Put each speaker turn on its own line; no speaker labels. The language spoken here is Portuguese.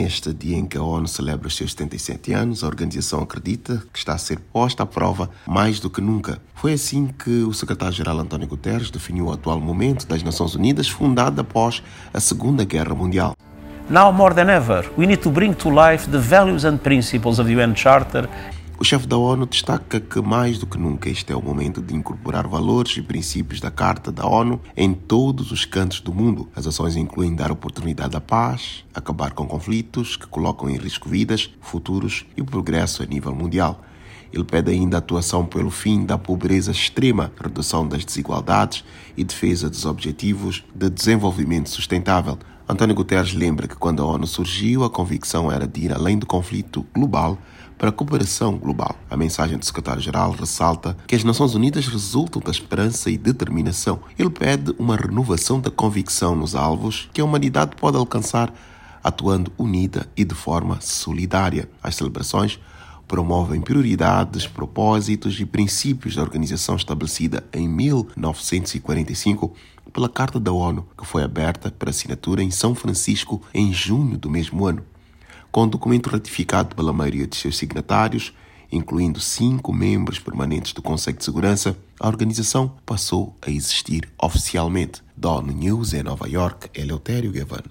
Neste dia em que a ONU celebra os seus 77 anos, a organização acredita que está a ser posta à prova mais do que nunca. Foi assim que o secretário-geral António Guterres definiu o atual momento das Nações Unidas, fundada após a Segunda Guerra Mundial.
Now more than ever, we need to bring to life the values and principles of the UN Charter
o chefe da ONU destaca que, mais do que nunca, este é o momento de incorporar valores e princípios da Carta da ONU em todos os cantos do mundo. As ações incluem dar oportunidade à paz, acabar com conflitos que colocam em risco vidas, futuros e o progresso a nível mundial. Ele pede ainda atuação pelo fim da pobreza extrema, redução das desigualdades e defesa dos objetivos de desenvolvimento sustentável. António Guterres lembra que quando a ONU surgiu, a convicção era de ir além do conflito global para a cooperação global. A mensagem do secretário-geral ressalta que as Nações Unidas resultam da esperança e determinação. Ele pede uma renovação da convicção nos alvos que a humanidade pode alcançar atuando unida e de forma solidária. As celebrações promovem prioridades, propósitos e princípios da organização estabelecida em 1945 pela Carta da ONU, que foi aberta para assinatura em São Francisco em junho do mesmo ano com o documento ratificado pela maioria de seus signatários, incluindo cinco membros permanentes do Conselho de Segurança, a organização passou a existir oficialmente. Da ONU News em Nova York, Eleutério Gavan.